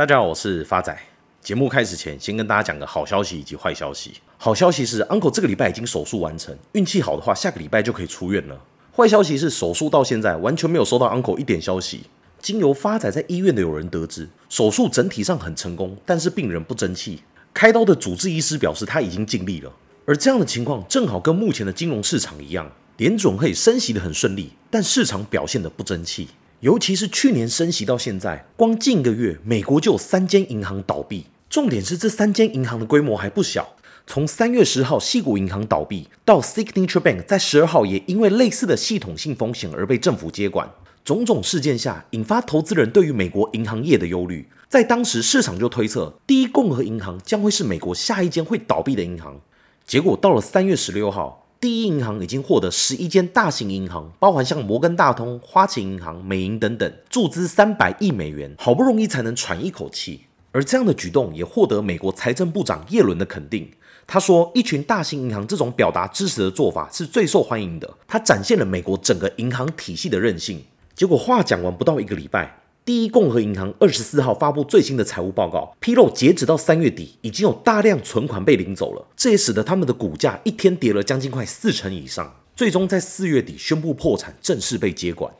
大家好，我是发仔。节目开始前，先跟大家讲个好消息以及坏消息。好消息是，Uncle 这个礼拜已经手术完成，运气好的话，下个礼拜就可以出院了。坏消息是，手术到现在完全没有收到 Uncle 一点消息。经由发仔在医院的友人得知，手术整体上很成功，但是病人不争气。开刀的主治医师表示他已经尽力了。而这样的情况正好跟目前的金融市场一样，联准会升息的很顺利，但市场表现的不争气。尤其是去年升息到现在，光近个月，美国就有三间银行倒闭。重点是这三间银行的规模还不小。从三月十号西谷银行倒闭，到 Signature Bank 在十二号也因为类似的系统性风险而被政府接管。种种事件下，引发投资人对于美国银行业的忧虑。在当时，市场就推测，第一共和银行将会是美国下一间会倒闭的银行。结果到了三月十六号。第一银行已经获得十一间大型银行，包含像摩根大通、花旗银行、美银等等，注资三百亿美元，好不容易才能喘一口气。而这样的举动也获得美国财政部长耶伦的肯定。他说：“一群大型银行这种表达支持的做法是最受欢迎的，它展现了美国整个银行体系的韧性。”结果话讲完不到一个礼拜。第一共和银行二十四号发布最新的财务报告，披露截止到三月底，已经有大量存款被领走了。这也使得他们的股价一天跌了将近快四成以上，最终在四月底宣布破产，正式被接管。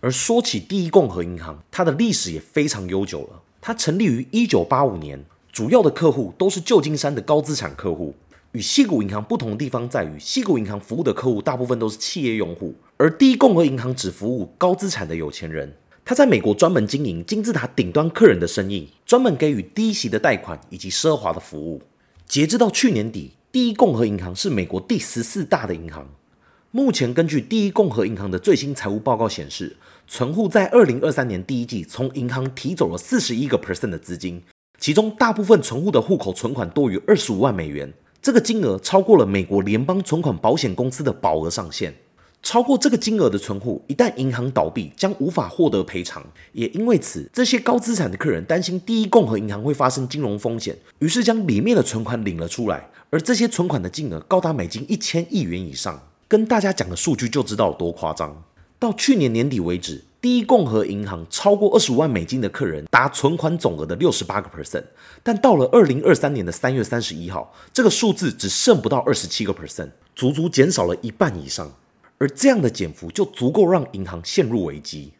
而说起第一共和银行，它的历史也非常悠久了。它成立于一九八五年，主要的客户都是旧金山的高资产客户。与西谷银行不同的地方在于，西谷银行服务的客户大部分都是企业用户，而第一共和银行只服务高资产的有钱人。他在美国专门经营金字塔顶端客人的生意，专门给予低息的贷款以及奢华的服务。截至到去年底，第一共和银行是美国第十四大的银行。目前根据第一共和银行的最新财务报告显示，存户在二零二三年第一季从银行提走了四十一个 percent 的资金，其中大部分存户的户口存款多于二十五万美元，这个金额超过了美国联邦存款保险公司的保额上限。超过这个金额的存户，一旦银行倒闭，将无法获得赔偿。也因为此，这些高资产的客人担心第一共和银行会发生金融风险，于是将里面的存款领了出来。而这些存款的金额高达美金一千亿元以上。跟大家讲个数据就知道有多夸张。到去年年底为止，第一共和银行超过二十五万美金的客人达存款总额的六十八个 percent，但到了二零二三年的三月三十一号，这个数字只剩不到二十七个 percent，足足减少了一半以上。而这样的减幅就足够让银行陷入危机。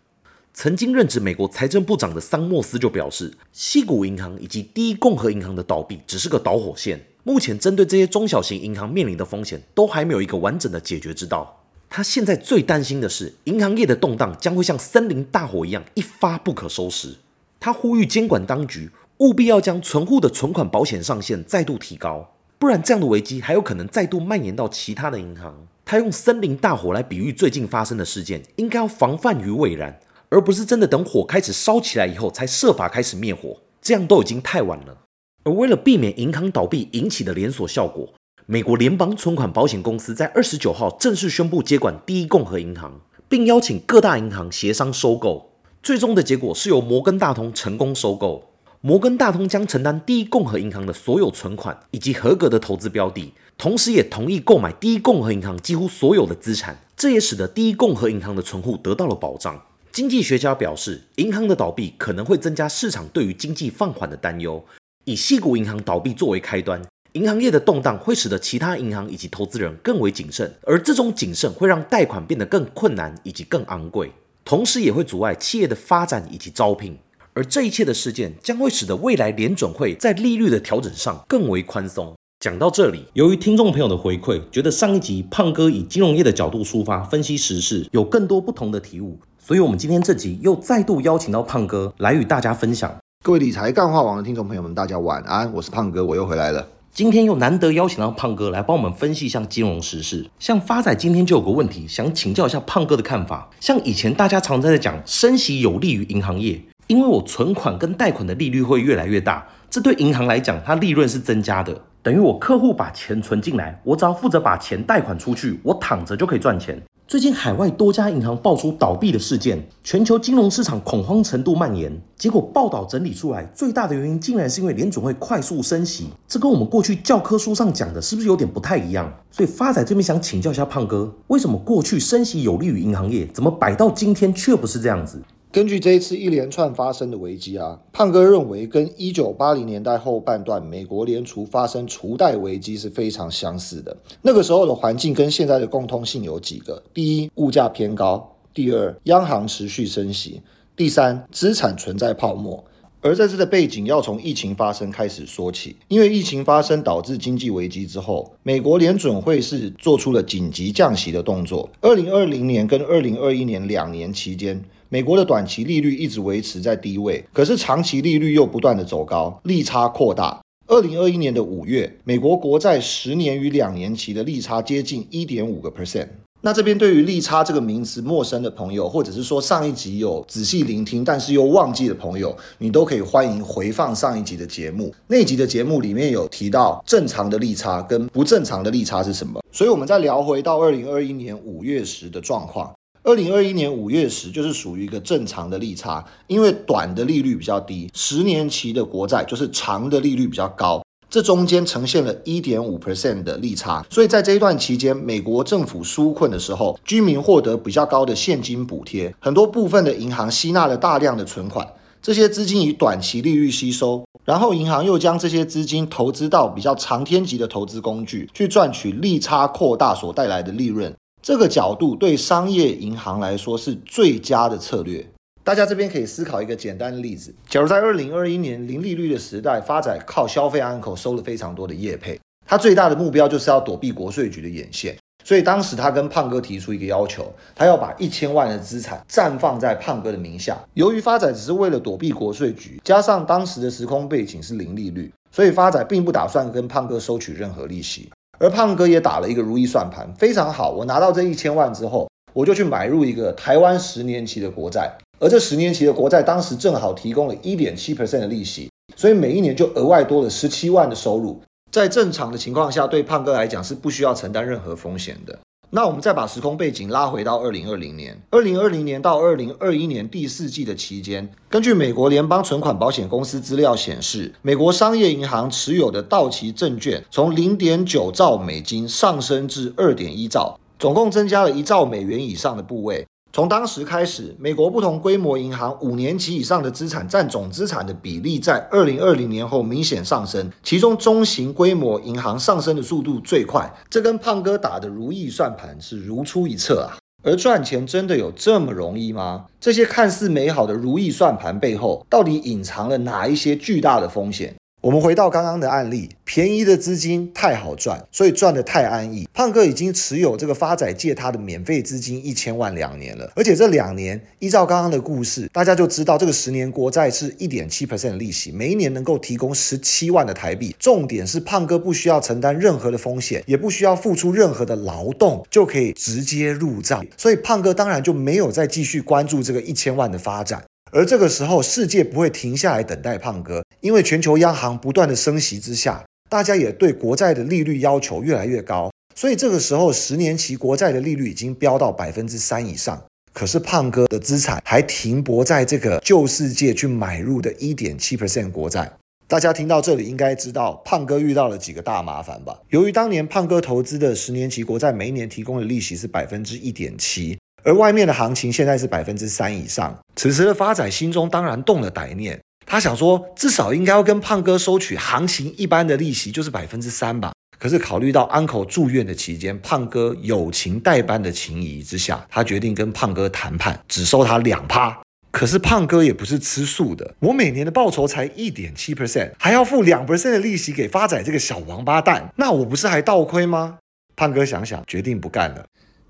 曾经任职美国财政部长的桑莫斯就表示，西谷银行以及第一共和银行的倒闭只是个导火线，目前针对这些中小型银行面临的风险都还没有一个完整的解决之道。他现在最担心的是，银行业的动荡将会像森林大火一样一发不可收拾。他呼吁监管当局务必要将存户的存款保险上限再度提高，不然这样的危机还有可能再度蔓延到其他的银行。他用森林大火来比喻最近发生的事件，应该要防范于未然，而不是真的等火开始烧起来以后才设法开始灭火，这样都已经太晚了。而为了避免银行倒闭引起的连锁效果，美国联邦存款保险公司在二十九号正式宣布接管第一共和银行，并邀请各大银行协商收购。最终的结果是由摩根大通成功收购。摩根大通将承担第一共和银行的所有存款以及合格的投资标的，同时也同意购买第一共和银行几乎所有的资产，这也使得第一共和银行的存户得到了保障。经济学家表示，银行的倒闭可能会增加市场对于经济放缓的担忧。以矽谷银行倒闭作为开端，银行业的动荡会使得其他银行以及投资人更为谨慎，而这种谨慎会让贷款变得更困难以及更昂贵，同时也会阻碍企业的发展以及招聘。而这一切的事件将会使得未来联准会在利率的调整上更为宽松。讲到这里，由于听众朋友的回馈，觉得上一集胖哥以金融业的角度出发分析时事，有更多不同的体悟，所以我们今天这集又再度邀请到胖哥来与大家分享。各位理财干话网的听众朋友们，大家晚安，我是胖哥，我又回来了。今天又难得邀请到胖哥来帮我们分析一下金融时事。像发仔今天就有个问题想请教一下胖哥的看法。像以前大家常在讲升息有利于银行业。因为我存款跟贷款的利率会越来越大，这对银行来讲，它利润是增加的。等于我客户把钱存进来，我只要负责把钱贷款出去，我躺着就可以赚钱。最近海外多家银行爆出倒闭的事件，全球金融市场恐慌程度蔓延。结果报道整理出来，最大的原因竟然是因为联准会快速升息，这跟我们过去教科书上讲的是不是有点不太一样？所以发仔这边想请教一下胖哥，为什么过去升息有利于银行业，怎么摆到今天却不是这样子？根据这一次一连串发生的危机啊，胖哥认为跟一九八零年代后半段美国联储发生储贷危机是非常相似的。那个时候的环境跟现在的共通性有几个：第一，物价偏高；第二，央行持续升息；第三，资产存在泡沫。而在这个背景，要从疫情发生开始说起。因为疫情发生导致经济危机之后，美国联准会是做出了紧急降息的动作。二零二零年跟二零二一年两年期间，美国的短期利率一直维持在低位，可是长期利率又不断的走高，利差扩大。二零二一年的五月，美国国债十年与两年期的利差接近一点五个 percent。那这边对于利差这个名词陌生的朋友，或者是说上一集有仔细聆听但是又忘记的朋友，你都可以欢迎回放上一集的节目。那一集的节目里面有提到正常的利差跟不正常的利差是什么。所以我们再聊回到二零二一年五月时的状况。二零二一年五月时就是属于一个正常的利差，因为短的利率比较低，十年期的国债就是长的利率比较高。这中间呈现了一点五 percent 的利差，所以在这一段期间，美国政府纾困的时候，居民获得比较高的现金补贴，很多部分的银行吸纳了大量的存款，这些资金以短期利率吸收，然后银行又将这些资金投资到比较长天级的投资工具，去赚取利差扩大所带来的利润。这个角度对商业银行来说是最佳的策略。大家这边可以思考一个简单的例子：假如在二零二一年零利率的时代，发仔靠消费安口收了非常多的业配，他最大的目标就是要躲避国税局的眼线，所以当时他跟胖哥提出一个要求，他要把一千万的资产暂放在胖哥的名下。由于发仔只是为了躲避国税局，加上当时的时空背景是零利率，所以发仔并不打算跟胖哥收取任何利息。而胖哥也打了一个如意算盘，非常好，我拿到这一千万之后，我就去买入一个台湾十年期的国债。而这十年期的国债当时正好提供了一点七 percent 的利息，所以每一年就额外多了十七万的收入。在正常的情况下，对胖哥来讲是不需要承担任何风险的。那我们再把时空背景拉回到二零二零年，二零二零年到二零二一年第四季的期间，根据美国联邦存款保险公司资料显示，美国商业银行持有的到期证券从零点九兆美金上升至二点一兆，总共增加了一兆美元以上的部位。从当时开始，美国不同规模银行五年期以上的资产占总资产的比例，在二零二零年后明显上升，其中中型规模银行上升的速度最快。这跟胖哥打的如意算盘是如出一辙啊！而赚钱真的有这么容易吗？这些看似美好的如意算盘背后，到底隐藏了哪一些巨大的风险？我们回到刚刚的案例，便宜的资金太好赚，所以赚得太安逸。胖哥已经持有这个发仔借他的免费资金一千万两年了，而且这两年依照刚刚的故事，大家就知道这个十年国债是一点七 percent 的利息，每一年能够提供十七万的台币。重点是胖哥不需要承担任何的风险，也不需要付出任何的劳动，就可以直接入账。所以胖哥当然就没有再继续关注这个一千万的发展。而这个时候，世界不会停下来等待胖哥，因为全球央行不断的升息之下，大家也对国债的利率要求越来越高，所以这个时候十年期国债的利率已经飙到百分之三以上。可是胖哥的资产还停泊在这个旧世界去买入的一点七 percent 国债。大家听到这里应该知道，胖哥遇到了几个大麻烦吧？由于当年胖哥投资的十年期国债每一年提供的利息是百分之一点七。而外面的行情现在是百分之三以上，此时的发仔心中当然动了歹念，他想说至少应该要跟胖哥收取行情一般的利息，就是百分之三吧。可是考虑到 uncle 住院的期间，胖哥友情代班的情谊之下，他决定跟胖哥谈判，只收他两趴。可是胖哥也不是吃素的，我每年的报酬才一点七 percent，还要付两 percent 的利息给发仔这个小王八蛋，那我不是还倒亏吗？胖哥想想，决定不干了。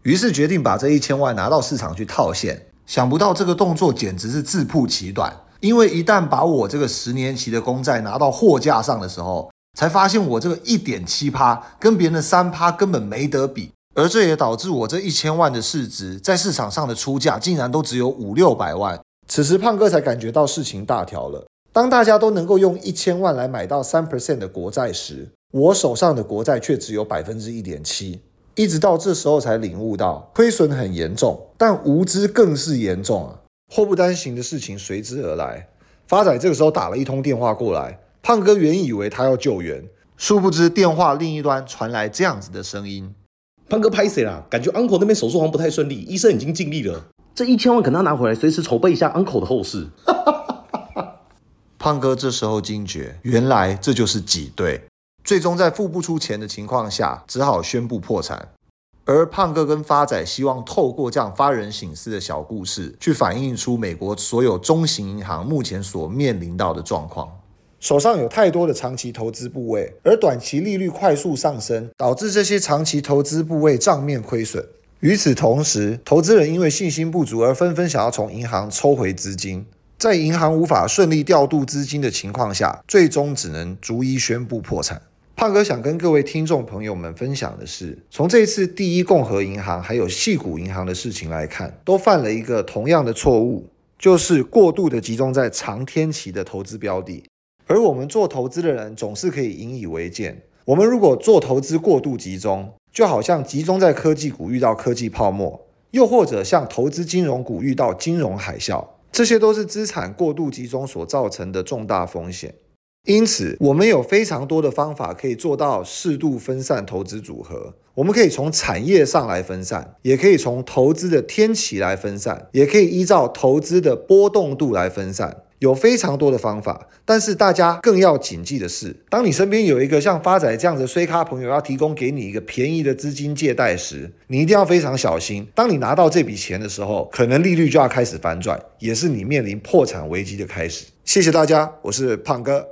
于是决定把这一千万拿到市场去套现，想不到这个动作简直是自曝其短。因为一旦把我这个十年期的公债拿到货架上的时候，才发现我这个一点七趴跟别人的三趴根本没得比，而这也导致我这一千万的市值在市场上的出价竟然都只有五六百万。此时胖哥才感觉到事情大条了。当大家都能够用一千万来买到三 percent 的国债时，我手上的国债却只有百分之一点七。一直到这时候才领悟到亏损很严重，但无知更是严重啊！祸不单行的事情随之而来。发仔这个时候打了一通电话过来，胖哥原以为他要救援，殊不知电话另一端传来这样子的声音：“胖哥拍谁啦？感觉 uncle 那边手术好像不太顺利，医生已经尽力了。”这一千万可能要拿回来，随时筹备一下 uncle 的后事。胖哥这时候惊觉，原来这就是挤兑，最终在付不出钱的情况下，只好宣布破产。而胖哥跟发仔希望透过这样发人省思的小故事，去反映出美国所有中型银行目前所面临到的状况。手上有太多的长期投资部位，而短期利率快速上升，导致这些长期投资部位账面亏损。与此同时，投资人因为信心不足而纷纷想要从银行抽回资金，在银行无法顺利调度资金的情况下，最终只能逐一宣布破产。胖哥想跟各位听众朋友们分享的是，从这次第一共和银行还有矽谷银行的事情来看，都犯了一个同样的错误，就是过度的集中在长天期的投资标的。而我们做投资的人总是可以引以为鉴，我们如果做投资过度集中，就好像集中在科技股遇到科技泡沫，又或者像投资金融股遇到金融海啸，这些都是资产过度集中所造成的重大风险。因此，我们有非常多的方法可以做到适度分散投资组合。我们可以从产业上来分散，也可以从投资的天期来分散，也可以依照投资的波动度来分散。有非常多的方法，但是大家更要谨记的是，当你身边有一个像发仔这样的衰咖朋友要提供给你一个便宜的资金借贷时，你一定要非常小心。当你拿到这笔钱的时候，可能利率就要开始反转，也是你面临破产危机的开始。谢谢大家，我是胖哥。